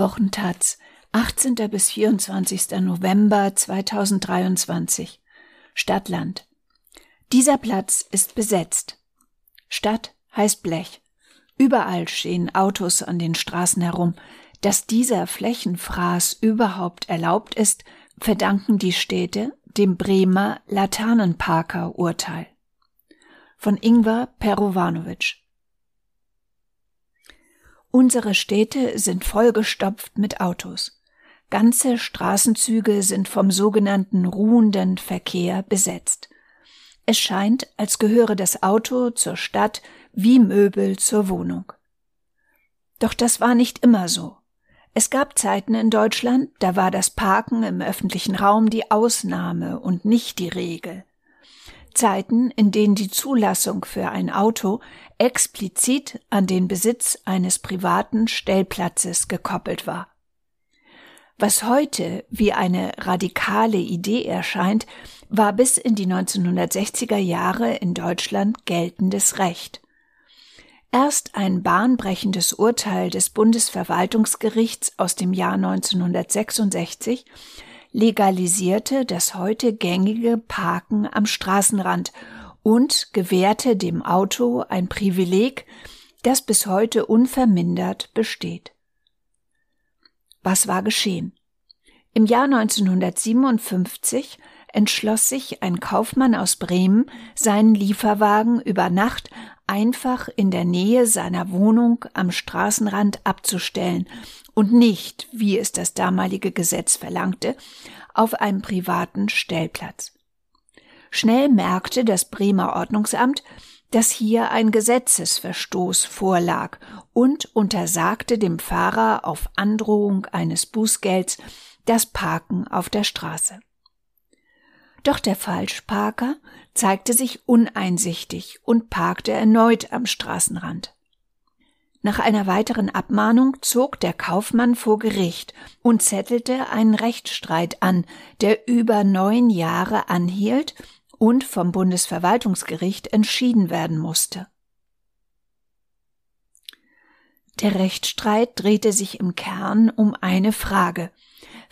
Wochentaz, 18. bis 24. November 2023. Stadtland. Dieser Platz ist besetzt. Stadt heißt Blech. Überall stehen Autos an den Straßen herum. Dass dieser Flächenfraß überhaupt erlaubt ist, verdanken die Städte dem Bremer Laternenparker-Urteil. Von Ingvar Perovanovic. Unsere Städte sind vollgestopft mit Autos. Ganze Straßenzüge sind vom sogenannten ruhenden Verkehr besetzt. Es scheint, als gehöre das Auto zur Stadt wie Möbel zur Wohnung. Doch das war nicht immer so. Es gab Zeiten in Deutschland, da war das Parken im öffentlichen Raum die Ausnahme und nicht die Regel. Zeiten, in denen die Zulassung für ein Auto explizit an den Besitz eines privaten Stellplatzes gekoppelt war. Was heute wie eine radikale Idee erscheint, war bis in die 1960er Jahre in Deutschland geltendes Recht. Erst ein bahnbrechendes Urteil des Bundesverwaltungsgerichts aus dem Jahr 1966 legalisierte das heute gängige Parken am Straßenrand und gewährte dem Auto ein Privileg, das bis heute unvermindert besteht. Was war geschehen? Im Jahr 1957 entschloss sich ein Kaufmann aus Bremen, seinen Lieferwagen über Nacht einfach in der Nähe seiner Wohnung am Straßenrand abzustellen und nicht, wie es das damalige Gesetz verlangte, auf einem privaten Stellplatz. Schnell merkte das Bremer Ordnungsamt, dass hier ein Gesetzesverstoß vorlag und untersagte dem Fahrer auf Androhung eines Bußgelds das Parken auf der Straße. Doch der Falschparker zeigte sich uneinsichtig und parkte erneut am Straßenrand. Nach einer weiteren Abmahnung zog der Kaufmann vor Gericht und zettelte einen Rechtsstreit an, der über neun Jahre anhielt und vom Bundesverwaltungsgericht entschieden werden musste. Der Rechtsstreit drehte sich im Kern um eine Frage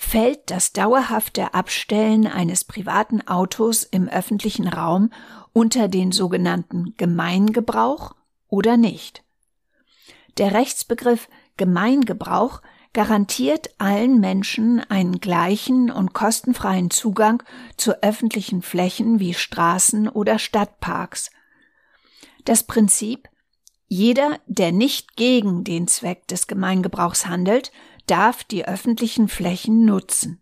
fällt das dauerhafte Abstellen eines privaten Autos im öffentlichen Raum unter den sogenannten Gemeingebrauch oder nicht. Der Rechtsbegriff Gemeingebrauch garantiert allen Menschen einen gleichen und kostenfreien Zugang zu öffentlichen Flächen wie Straßen oder Stadtparks. Das Prinzip jeder, der nicht gegen den Zweck des Gemeingebrauchs handelt, darf die öffentlichen Flächen nutzen.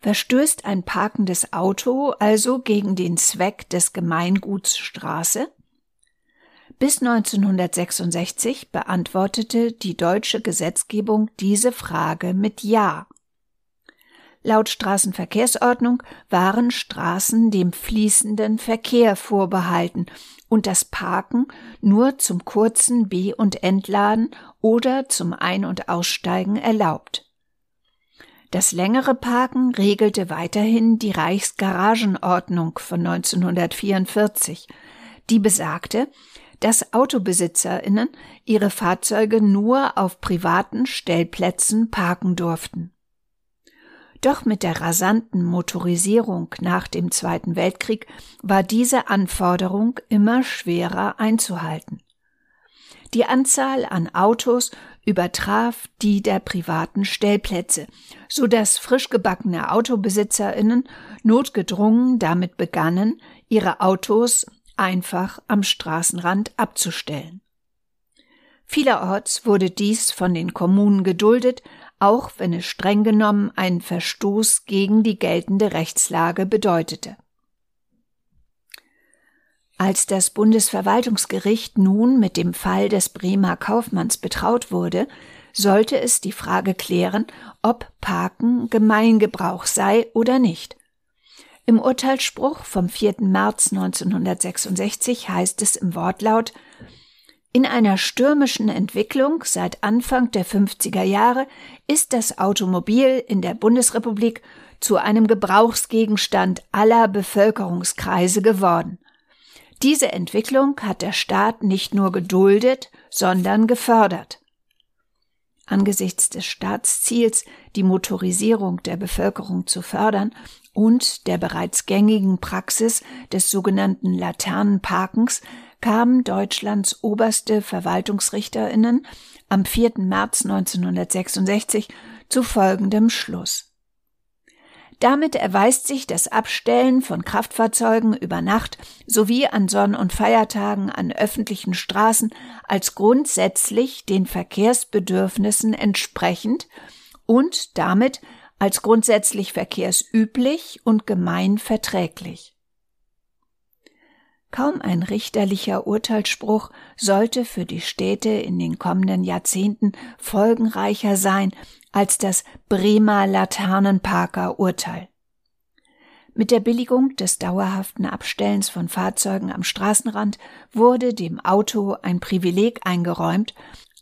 Verstößt ein parkendes Auto also gegen den Zweck des Gemeinguts Straße? Bis 1966 beantwortete die deutsche Gesetzgebung diese Frage mit Ja. Laut Straßenverkehrsordnung waren Straßen dem fließenden Verkehr vorbehalten und das Parken nur zum kurzen Be- und Entladen oder zum Ein- und Aussteigen erlaubt. Das längere Parken regelte weiterhin die Reichsgaragenordnung von 1944, die besagte, dass Autobesitzerinnen ihre Fahrzeuge nur auf privaten Stellplätzen parken durften. Doch mit der rasanten Motorisierung nach dem Zweiten Weltkrieg war diese Anforderung immer schwerer einzuhalten. Die Anzahl an Autos übertraf die der privaten Stellplätze, so dass frischgebackene Autobesitzerinnen notgedrungen damit begannen, ihre Autos einfach am Straßenrand abzustellen. Vielerorts wurde dies von den Kommunen geduldet, auch wenn es streng genommen einen Verstoß gegen die geltende Rechtslage bedeutete. Als das Bundesverwaltungsgericht nun mit dem Fall des Bremer Kaufmanns betraut wurde, sollte es die Frage klären, ob Parken Gemeingebrauch sei oder nicht. Im Urteilsspruch vom 4. März 1966 heißt es im Wortlaut in einer stürmischen Entwicklung seit Anfang der 50er Jahre ist das Automobil in der Bundesrepublik zu einem Gebrauchsgegenstand aller Bevölkerungskreise geworden. Diese Entwicklung hat der Staat nicht nur geduldet, sondern gefördert. angesichts des Staatsziels, die Motorisierung der Bevölkerung zu fördern und der bereits gängigen Praxis des sogenannten Laternenparkens kamen Deutschlands oberste Verwaltungsrichterinnen am 4. März 1966 zu folgendem Schluss. Damit erweist sich das Abstellen von Kraftfahrzeugen über Nacht sowie an Sonn- und Feiertagen an öffentlichen Straßen als grundsätzlich den Verkehrsbedürfnissen entsprechend und damit als grundsätzlich verkehrsüblich und gemeinverträglich. Kaum ein richterlicher Urteilsspruch sollte für die Städte in den kommenden Jahrzehnten folgenreicher sein als das Bremer Laternenparker Urteil. Mit der Billigung des dauerhaften Abstellens von Fahrzeugen am Straßenrand wurde dem Auto ein Privileg eingeräumt,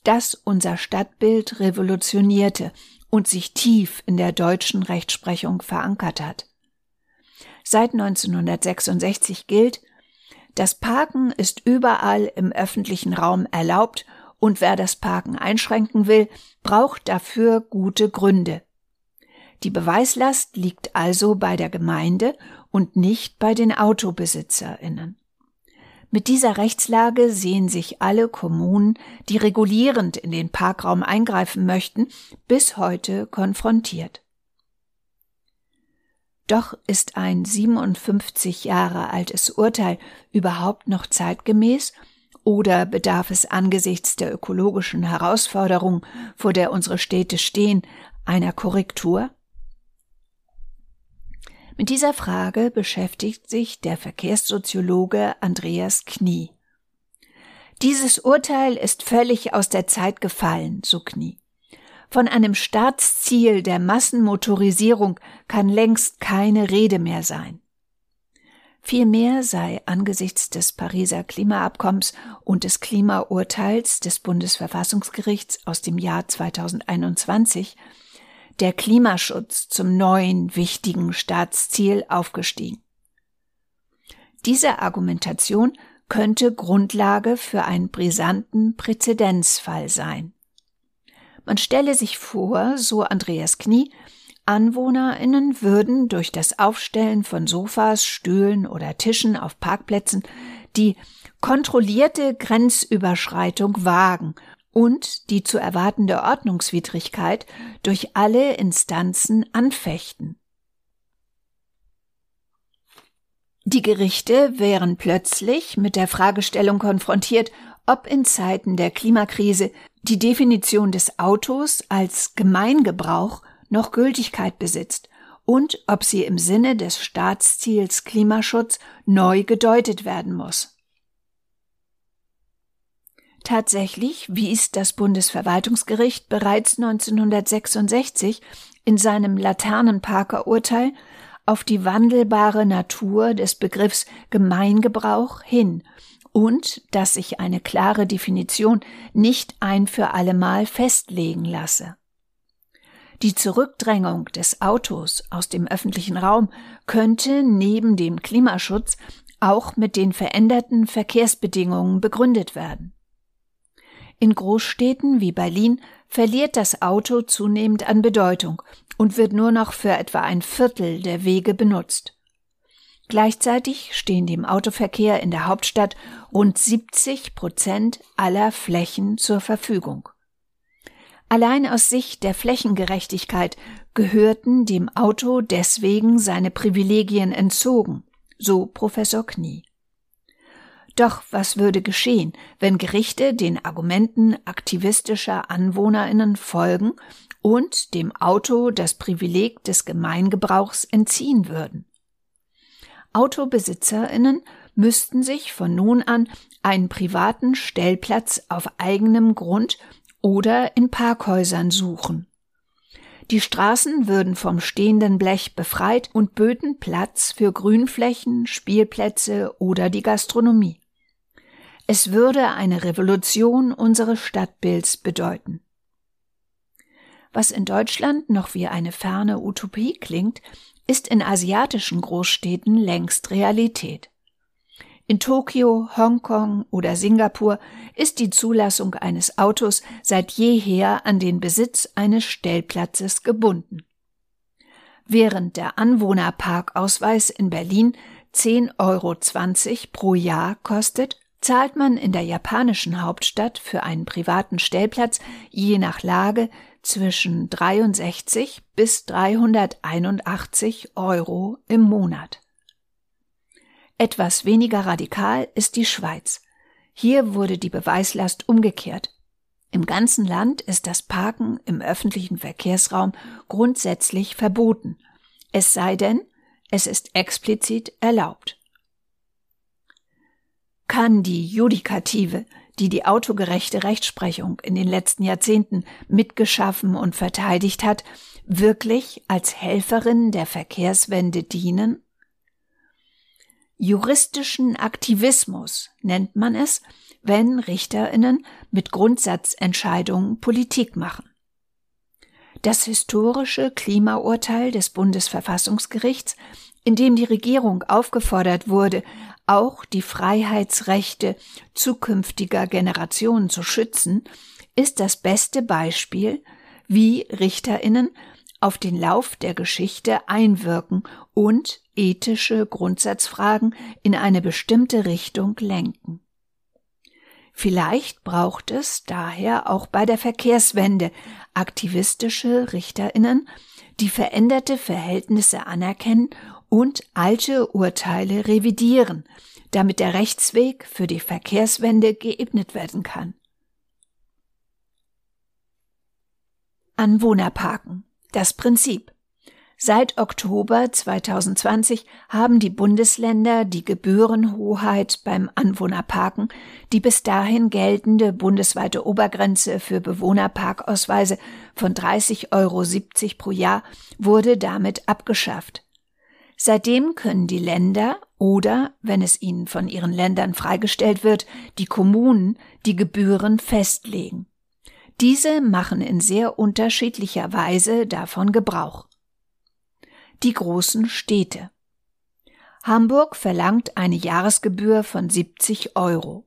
das unser Stadtbild revolutionierte und sich tief in der deutschen Rechtsprechung verankert hat. Seit 1966 gilt, das Parken ist überall im öffentlichen Raum erlaubt und wer das Parken einschränken will, braucht dafür gute Gründe. Die Beweislast liegt also bei der Gemeinde und nicht bei den Autobesitzerinnen. Mit dieser Rechtslage sehen sich alle Kommunen, die regulierend in den Parkraum eingreifen möchten, bis heute konfrontiert. Doch ist ein 57 Jahre altes Urteil überhaupt noch zeitgemäß oder bedarf es angesichts der ökologischen Herausforderung, vor der unsere Städte stehen, einer Korrektur? Mit dieser Frage beschäftigt sich der Verkehrssoziologe Andreas Knie. Dieses Urteil ist völlig aus der Zeit gefallen, so Knie. Von einem Staatsziel der Massenmotorisierung kann längst keine Rede mehr sein. Vielmehr sei angesichts des Pariser Klimaabkommens und des Klimaurteils des Bundesverfassungsgerichts aus dem Jahr 2021 der Klimaschutz zum neuen wichtigen Staatsziel aufgestiegen. Diese Argumentation könnte Grundlage für einen brisanten Präzedenzfall sein. Man stelle sich vor, so Andreas Knie, AnwohnerInnen würden durch das Aufstellen von Sofas, Stühlen oder Tischen auf Parkplätzen die kontrollierte Grenzüberschreitung wagen und die zu erwartende Ordnungswidrigkeit durch alle Instanzen anfechten. Die Gerichte wären plötzlich mit der Fragestellung konfrontiert, ob in Zeiten der Klimakrise die Definition des Autos als Gemeingebrauch noch Gültigkeit besitzt und ob sie im Sinne des Staatsziels Klimaschutz neu gedeutet werden muss. Tatsächlich wies das Bundesverwaltungsgericht bereits 1966 in seinem Laternenparker-Urteil auf die wandelbare Natur des Begriffs Gemeingebrauch hin und dass sich eine klare Definition nicht ein für allemal festlegen lasse. Die Zurückdrängung des Autos aus dem öffentlichen Raum könnte neben dem Klimaschutz auch mit den veränderten Verkehrsbedingungen begründet werden. In Großstädten wie Berlin verliert das Auto zunehmend an Bedeutung und wird nur noch für etwa ein Viertel der Wege benutzt. Gleichzeitig stehen dem Autoverkehr in der Hauptstadt rund 70 Prozent aller Flächen zur Verfügung. Allein aus Sicht der Flächengerechtigkeit gehörten dem Auto deswegen seine Privilegien entzogen, so Professor Knie. Doch was würde geschehen, wenn Gerichte den Argumenten aktivistischer Anwohnerinnen folgen und dem Auto das Privileg des Gemeingebrauchs entziehen würden? Autobesitzerinnen müssten sich von nun an einen privaten Stellplatz auf eigenem Grund oder in Parkhäusern suchen. Die Straßen würden vom stehenden Blech befreit und böten Platz für Grünflächen, Spielplätze oder die Gastronomie. Es würde eine Revolution unseres Stadtbilds bedeuten. Was in Deutschland noch wie eine ferne Utopie klingt, ist in asiatischen Großstädten längst Realität. In Tokio, Hongkong oder Singapur ist die Zulassung eines Autos seit jeher an den Besitz eines Stellplatzes gebunden. Während der Anwohnerparkausweis in Berlin 10,20 Euro pro Jahr kostet, zahlt man in der japanischen Hauptstadt für einen privaten Stellplatz je nach Lage zwischen 63 bis 381 Euro im Monat. Etwas weniger radikal ist die Schweiz. Hier wurde die Beweislast umgekehrt. Im ganzen Land ist das Parken im öffentlichen Verkehrsraum grundsätzlich verboten, es sei denn, es ist explizit erlaubt. Kann die Judikative, die die autogerechte Rechtsprechung in den letzten Jahrzehnten mitgeschaffen und verteidigt hat, wirklich als Helferin der Verkehrswende dienen? Juristischen Aktivismus nennt man es, wenn Richterinnen mit Grundsatzentscheidungen Politik machen. Das historische Klimaurteil des Bundesverfassungsgerichts, in dem die Regierung aufgefordert wurde, auch die Freiheitsrechte zukünftiger Generationen zu schützen, ist das beste Beispiel, wie Richterinnen auf den Lauf der Geschichte einwirken und ethische Grundsatzfragen in eine bestimmte Richtung lenken. Vielleicht braucht es daher auch bei der Verkehrswende aktivistische Richterinnen, die veränderte Verhältnisse anerkennen und alte Urteile revidieren, damit der Rechtsweg für die Verkehrswende geebnet werden kann. Anwohnerparken das Prinzip. Seit Oktober 2020 haben die Bundesländer die Gebührenhoheit beim Anwohnerparken. Die bis dahin geltende bundesweite Obergrenze für Bewohnerparkausweise von 30,70 Euro pro Jahr wurde damit abgeschafft. Seitdem können die Länder oder, wenn es ihnen von ihren Ländern freigestellt wird, die Kommunen die Gebühren festlegen. Diese machen in sehr unterschiedlicher Weise davon Gebrauch. Die großen Städte. Hamburg verlangt eine Jahresgebühr von 70 Euro.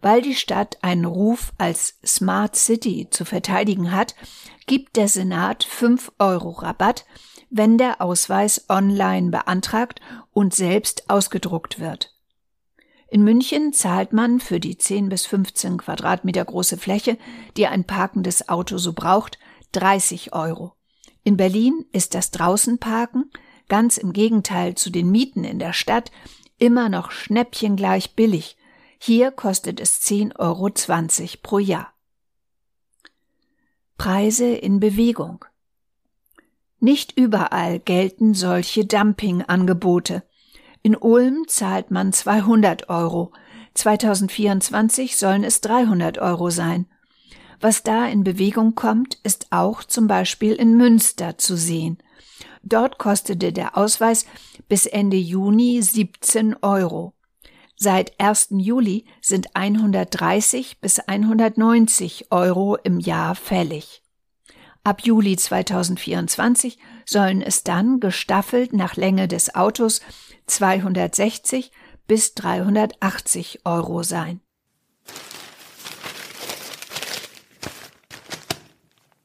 Weil die Stadt einen Ruf als Smart City zu verteidigen hat, gibt der Senat 5 Euro Rabatt, wenn der Ausweis online beantragt und selbst ausgedruckt wird. In München zahlt man für die 10 bis 15 Quadratmeter große Fläche, die ein parkendes Auto so braucht, 30 Euro. In Berlin ist das Draußenparken, ganz im Gegenteil zu den Mieten in der Stadt, immer noch schnäppchengleich billig. Hier kostet es 10,20 Euro pro Jahr. Preise in Bewegung. Nicht überall gelten solche Dumpingangebote. In Ulm zahlt man 200 Euro. 2024 sollen es 300 Euro sein. Was da in Bewegung kommt, ist auch zum Beispiel in Münster zu sehen. Dort kostete der Ausweis bis Ende Juni 17 Euro. Seit 1. Juli sind 130 bis 190 Euro im Jahr fällig. Ab Juli 2024 sollen es dann gestaffelt nach Länge des Autos 260 bis 380 Euro sein.